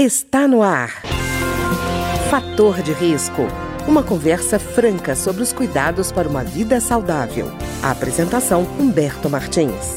Está no ar. Fator de risco. Uma conversa franca sobre os cuidados para uma vida saudável. A apresentação Humberto Martins.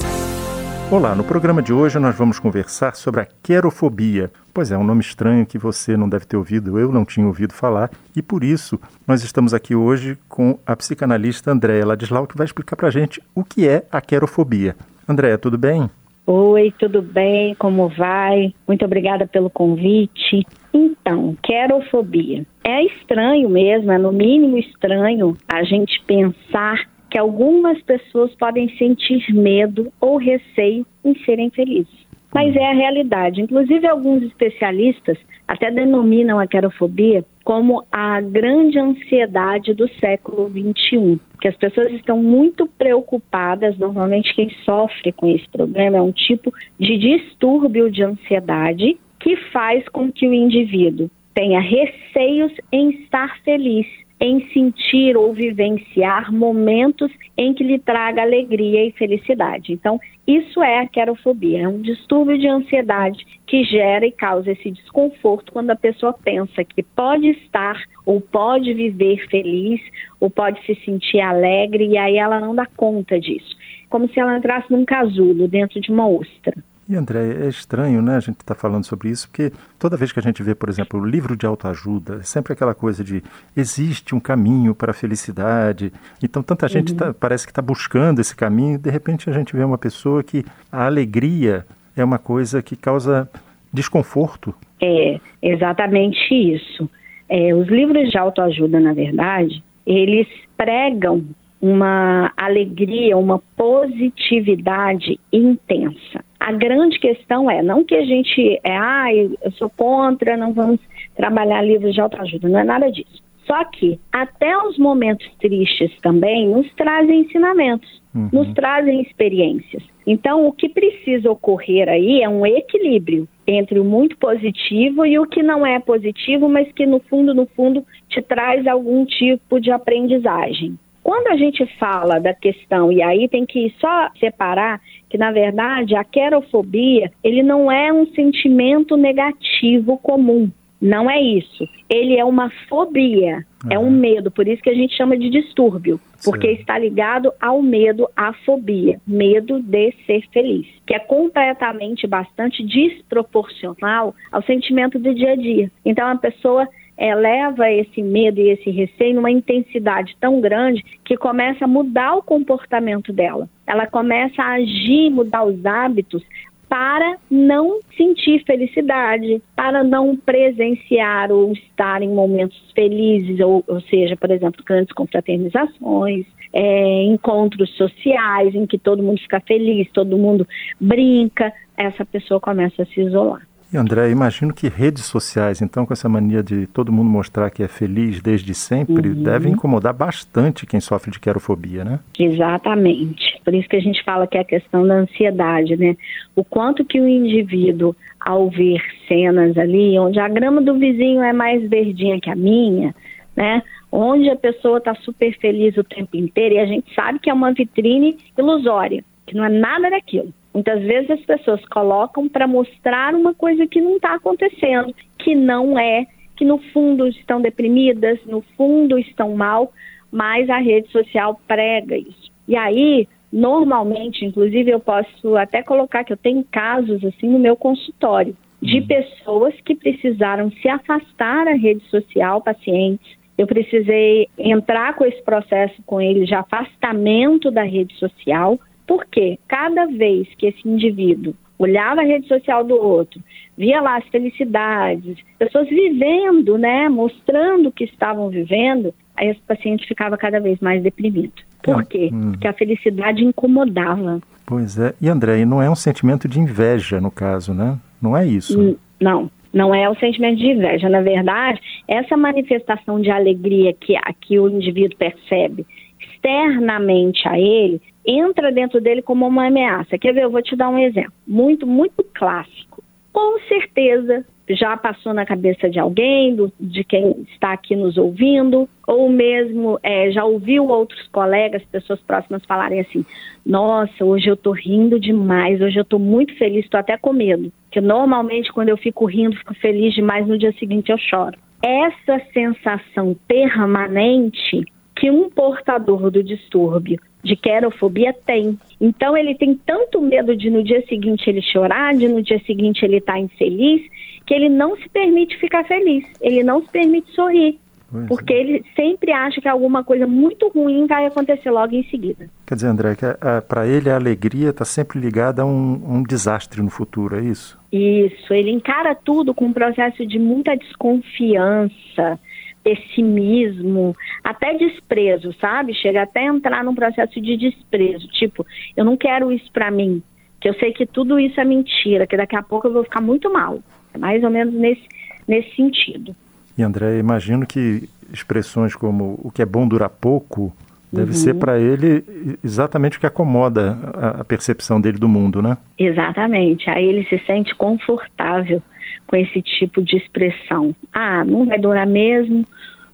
Olá, no programa de hoje nós vamos conversar sobre a querofobia. Pois é, um nome estranho que você não deve ter ouvido, eu não tinha ouvido falar, e por isso nós estamos aqui hoje com a psicanalista Andréa Ladislau, que vai explicar para a gente o que é a querofobia. Andréa, tudo bem? Oi, tudo bem? Como vai? Muito obrigada pelo convite. Então, querofobia. É estranho mesmo, é no mínimo estranho a gente pensar que algumas pessoas podem sentir medo ou receio em serem felizes. Mas é a realidade. Inclusive, alguns especialistas até denominam a querofobia como a grande ansiedade do século XXI. Que as pessoas estão muito preocupadas, normalmente quem sofre com esse problema é um tipo de distúrbio de ansiedade que faz com que o indivíduo tenha receios em estar feliz em sentir ou vivenciar momentos em que lhe traga alegria e felicidade. Então, isso é a querofobia, é um distúrbio de ansiedade que gera e causa esse desconforto quando a pessoa pensa que pode estar ou pode viver feliz ou pode se sentir alegre e aí ela não dá conta disso. Como se ela entrasse num casulo dentro de uma ostra. E André, é estranho, né, a gente está falando sobre isso, porque toda vez que a gente vê, por exemplo, o livro de autoajuda, é sempre aquela coisa de existe um caminho para a felicidade. Então, tanta gente tá, uhum. parece que está buscando esse caminho, e de repente a gente vê uma pessoa que a alegria é uma coisa que causa desconforto. É, exatamente isso. É, os livros de autoajuda, na verdade, eles pregam uma alegria, uma positividade intensa. A grande questão é, não que a gente é, ah, eu sou contra, não vamos trabalhar livros de autoajuda, não é nada disso. Só que até os momentos tristes também nos trazem ensinamentos, uhum. nos trazem experiências. Então, o que precisa ocorrer aí é um equilíbrio entre o muito positivo e o que não é positivo, mas que no fundo, no fundo, te traz algum tipo de aprendizagem. Quando a gente fala da questão, e aí tem que só separar que, na verdade, a querofobia, ele não é um sentimento negativo comum. Não é isso. Ele é uma fobia, uhum. é um medo, por isso que a gente chama de distúrbio, porque Sim. está ligado ao medo, à fobia, medo de ser feliz, que é completamente bastante desproporcional ao sentimento do dia a dia. Então a pessoa eleva esse medo e esse receio numa intensidade tão grande que começa a mudar o comportamento dela. Ela começa a agir, mudar os hábitos para não sentir felicidade, para não presenciar ou estar em momentos felizes, ou, ou seja, por exemplo, grandes confraternizações, é, encontros sociais em que todo mundo fica feliz, todo mundo brinca, essa pessoa começa a se isolar. E André, imagino que redes sociais, então, com essa mania de todo mundo mostrar que é feliz desde sempre, uhum. deve incomodar bastante quem sofre de querofobia, né? Exatamente. Por isso que a gente fala que é a questão da ansiedade, né? O quanto que o indivíduo, ao ver cenas ali, onde a grama do vizinho é mais verdinha que a minha, né? Onde a pessoa está super feliz o tempo inteiro e a gente sabe que é uma vitrine ilusória, que não é nada daquilo. Muitas vezes as pessoas colocam para mostrar uma coisa que não está acontecendo, que não é, que no fundo estão deprimidas, no fundo estão mal, mas a rede social prega isso. E aí, normalmente, inclusive eu posso até colocar que eu tenho casos assim no meu consultório de uhum. pessoas que precisaram se afastar da rede social, pacientes. Eu precisei entrar com esse processo com eles de afastamento da rede social, porque cada vez que esse indivíduo olhava a rede social do outro, via lá as felicidades, pessoas vivendo, né, mostrando que estavam vivendo, aí esse paciente ficava cada vez mais deprimido. Por quê? Hum. Porque a felicidade incomodava. Pois é. E André, não é um sentimento de inveja no caso, né? Não é isso. Hum, não. Não é o sentimento de inveja. Na verdade, essa manifestação de alegria que, que o indivíduo percebe externamente a ele entra dentro dele como uma ameaça. Quer ver? Eu vou te dar um exemplo muito, muito clássico. Com certeza já passou na cabeça de alguém, do, de quem está aqui nos ouvindo, ou mesmo é, já ouviu outros colegas, pessoas próximas falarem assim: Nossa, hoje eu estou rindo demais, hoje eu estou muito feliz, estou até com medo. Porque normalmente quando eu fico rindo, fico feliz demais, no dia seguinte eu choro. Essa sensação permanente que um portador do distúrbio de querofobia tem. Então ele tem tanto medo de no dia seguinte ele chorar, de no dia seguinte ele estar tá infeliz, que ele não se permite ficar feliz, ele não se permite sorrir. Pois porque é. ele sempre acha que alguma coisa muito ruim vai acontecer logo em seguida. Quer dizer, André, que para ele a alegria está sempre ligada a um, um, desastre no futuro, é isso? Isso, ele encara tudo com um processo de muita desconfiança, pessimismo, até desprezo, sabe? Chega até a entrar num processo de desprezo, tipo, eu não quero isso para mim, que eu sei que tudo isso é mentira, que daqui a pouco eu vou ficar muito mal. É mais ou menos nesse, nesse sentido. E André, imagino que expressões como o que é bom dura pouco deve uhum. ser para ele exatamente o que acomoda a, a percepção dele do mundo, né? Exatamente. Aí ele se sente confortável com esse tipo de expressão. Ah, não vai durar mesmo,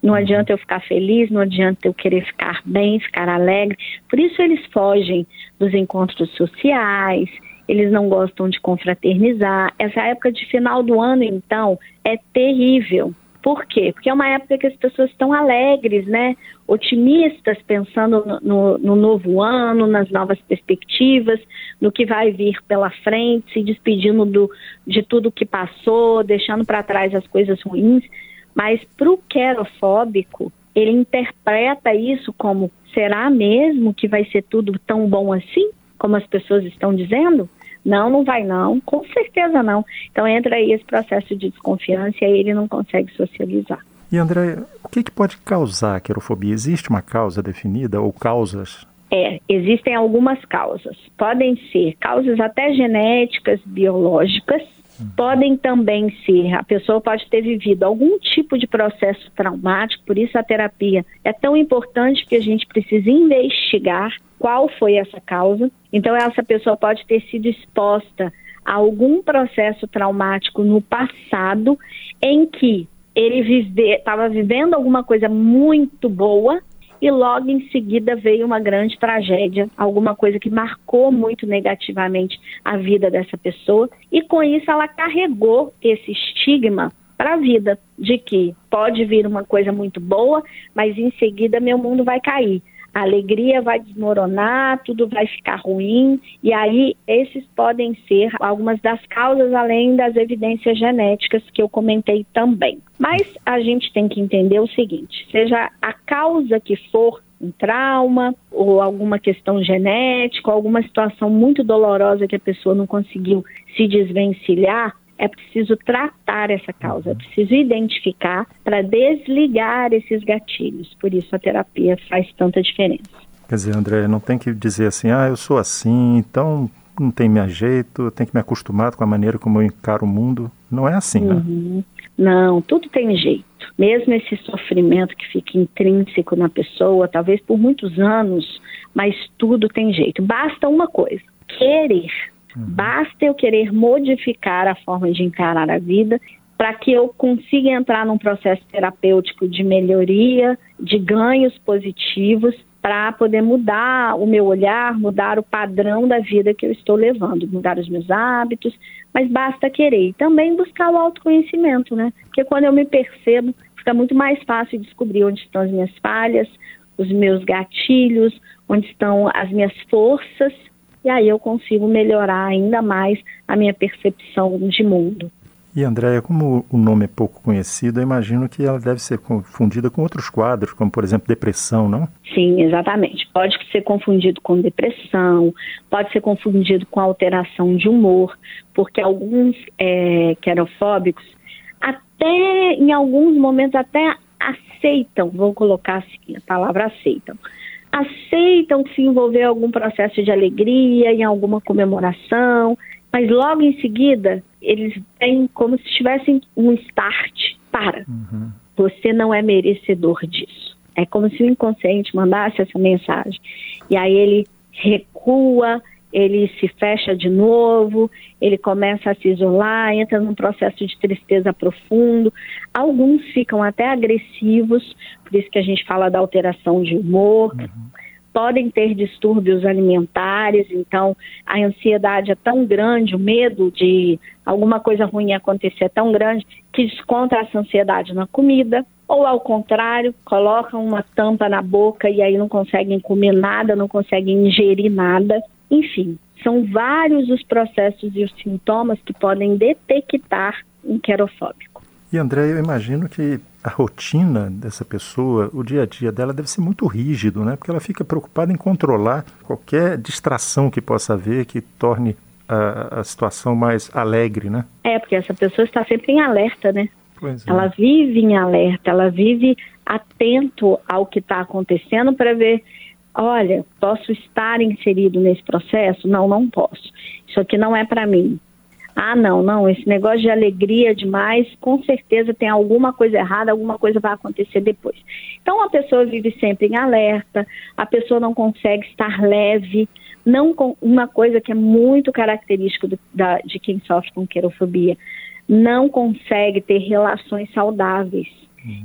não uhum. adianta eu ficar feliz, não adianta eu querer ficar bem, ficar alegre. Por isso eles fogem dos encontros sociais, eles não gostam de confraternizar. Essa época de final do ano, então, é terrível. Por quê? Porque é uma época que as pessoas estão alegres, né? Otimistas, pensando no, no, no, novo ano, nas novas perspectivas, no que vai vir pela frente, se despedindo do, de tudo que passou, deixando para trás as coisas ruins. Mas para o querofóbico, ele interpreta isso como: será mesmo que vai ser tudo tão bom assim, como as pessoas estão dizendo? Não, não vai não, com certeza não. Então entra aí esse processo de desconfiança e aí ele não consegue socializar. E André, o que, que pode causar a querofobia? Existe uma causa definida ou causas? É, existem algumas causas. Podem ser causas até genéticas, biológicas. Podem também ser, a pessoa pode ter vivido algum tipo de processo traumático, por isso a terapia é tão importante que a gente precisa investigar qual foi essa causa. Então, essa pessoa pode ter sido exposta a algum processo traumático no passado em que ele estava vive, vivendo alguma coisa muito boa e logo em seguida veio uma grande tragédia, alguma coisa que marcou muito negativamente a vida dessa pessoa. E com isso ela carregou esse estigma para a vida de que pode vir uma coisa muito boa, mas em seguida meu mundo vai cair a alegria vai desmoronar, tudo vai ficar ruim, e aí esses podem ser algumas das causas, além das evidências genéticas que eu comentei também. Mas a gente tem que entender o seguinte: seja a causa que for, um trauma ou alguma questão genética, alguma situação muito dolorosa que a pessoa não conseguiu se desvencilhar, é preciso tratar essa causa, é preciso identificar para desligar esses gatilhos. Por isso a terapia faz tanta diferença. Quer dizer, André, não tem que dizer assim, ah, eu sou assim, então não tem meu jeito, eu tenho que me acostumar com a maneira como eu encaro o mundo. Não é assim, né? Uhum. Não, tudo tem jeito. Mesmo esse sofrimento que fica intrínseco na pessoa, talvez por muitos anos, mas tudo tem jeito. Basta uma coisa: querer. Basta eu querer modificar a forma de encarar a vida para que eu consiga entrar num processo terapêutico de melhoria, de ganhos positivos, para poder mudar o meu olhar, mudar o padrão da vida que eu estou levando, mudar os meus hábitos, mas basta querer. E também buscar o autoconhecimento, né? Porque quando eu me percebo, fica muito mais fácil descobrir onde estão as minhas falhas, os meus gatilhos, onde estão as minhas forças e aí eu consigo melhorar ainda mais a minha percepção de mundo. E Andréia, como o nome é pouco conhecido, eu imagino que ela deve ser confundida com outros quadros, como por exemplo depressão, não? Sim, exatamente. Pode ser confundido com depressão, pode ser confundido com alteração de humor, porque alguns é, querofóbicos até em alguns momentos até aceitam, vou colocar assim, a palavra aceitam, aceitam se envolver em algum processo de alegria, em alguma comemoração, mas logo em seguida eles têm como se tivessem um start para. Uhum. Você não é merecedor disso. É como se o inconsciente mandasse essa mensagem. E aí ele recua ele se fecha de novo, ele começa a se isolar, entra num processo de tristeza profundo. Alguns ficam até agressivos, por isso que a gente fala da alteração de humor. Uhum. Podem ter distúrbios alimentares, então a ansiedade é tão grande, o medo de alguma coisa ruim acontecer é tão grande que desconta essa ansiedade na comida ou ao contrário, colocam uma tampa na boca e aí não conseguem comer nada, não conseguem ingerir nada. Enfim, são vários os processos e os sintomas que podem detectar um querofóbico. E André, eu imagino que a rotina dessa pessoa, o dia a dia dela deve ser muito rígido, né? Porque ela fica preocupada em controlar qualquer distração que possa haver que torne a, a situação mais alegre, né? É, porque essa pessoa está sempre em alerta, né? É. Ela vive em alerta, ela vive atento ao que está acontecendo para ver, olha, posso estar inserido nesse processo? Não, não posso. Isso aqui não é para mim. Ah, não, não, esse negócio de alegria demais, com certeza tem alguma coisa errada, alguma coisa vai acontecer depois. Então a pessoa vive sempre em alerta, a pessoa não consegue estar leve, não com uma coisa que é muito característica do, da, de quem sofre com querofobia não consegue ter relações saudáveis.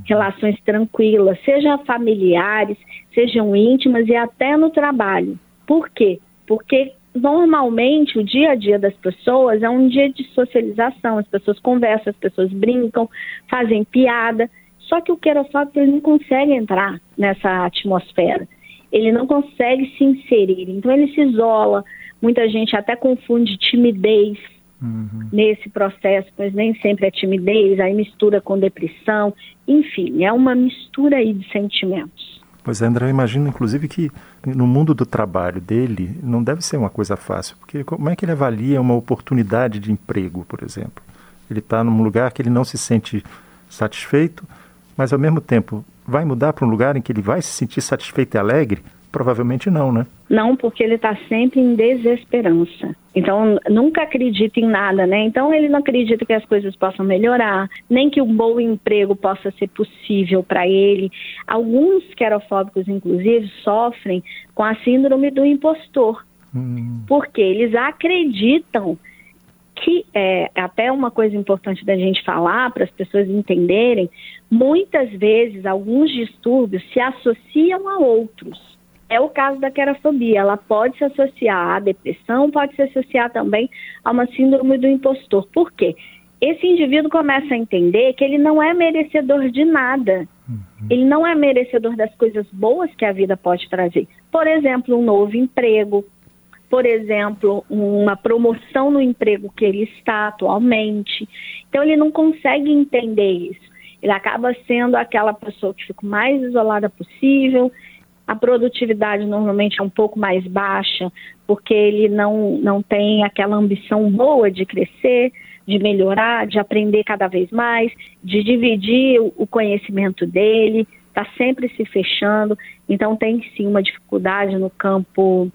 Relações tranquilas, sejam familiares, sejam íntimas e até no trabalho. Por quê? Porque normalmente o dia a dia das pessoas é um dia de socialização, as pessoas conversam, as pessoas brincam, fazem piada, só que o querofóbico ele não consegue entrar nessa atmosfera, ele não consegue se inserir, então ele se isola, muita gente até confunde timidez uhum. nesse processo, pois nem sempre é timidez, aí mistura com depressão, enfim, é uma mistura aí de sentimentos. Pois é, André, eu imagino inclusive que no mundo do trabalho dele não deve ser uma coisa fácil, porque como é que ele avalia uma oportunidade de emprego, por exemplo? Ele está num lugar que ele não se sente satisfeito, mas ao mesmo tempo vai mudar para um lugar em que ele vai se sentir satisfeito e alegre? Provavelmente não, né? Não, porque ele está sempre em desesperança. Então, nunca acredita em nada, né? Então, ele não acredita que as coisas possam melhorar, nem que um bom emprego possa ser possível para ele. Alguns querofóbicos, inclusive, sofrem com a síndrome do impostor. Hum. Porque eles acreditam que é até uma coisa importante da gente falar para as pessoas entenderem, muitas vezes alguns distúrbios se associam a outros. É o caso da querofobia. Ela pode se associar à depressão, pode se associar também a uma síndrome do impostor. Por quê? Esse indivíduo começa a entender que ele não é merecedor de nada. Uhum. Ele não é merecedor das coisas boas que a vida pode trazer. Por exemplo, um novo emprego, por exemplo, uma promoção no emprego que ele está atualmente. Então, ele não consegue entender isso. Ele acaba sendo aquela pessoa que fica o mais isolada possível, a produtividade normalmente é um pouco mais baixa, porque ele não, não tem aquela ambição boa de crescer, de melhorar, de aprender cada vez mais, de dividir o conhecimento dele, está sempre se fechando. Então, tem sim uma dificuldade no campo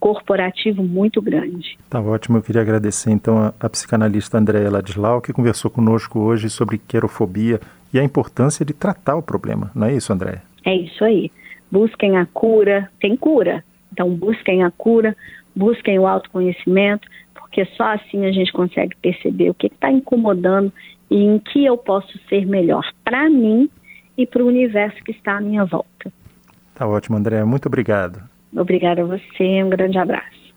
corporativo muito grande. Tá ótimo. Eu queria agradecer então a, a psicanalista Andréa Ladislau, que conversou conosco hoje sobre querofobia e a importância de tratar o problema. Não é isso, Andréa? É isso aí busquem a cura, tem cura. Então, busquem a cura, busquem o autoconhecimento, porque só assim a gente consegue perceber o que está incomodando e em que eu posso ser melhor para mim e para o universo que está à minha volta. Tá ótimo, André. Muito obrigado. Obrigada a você. Um grande abraço.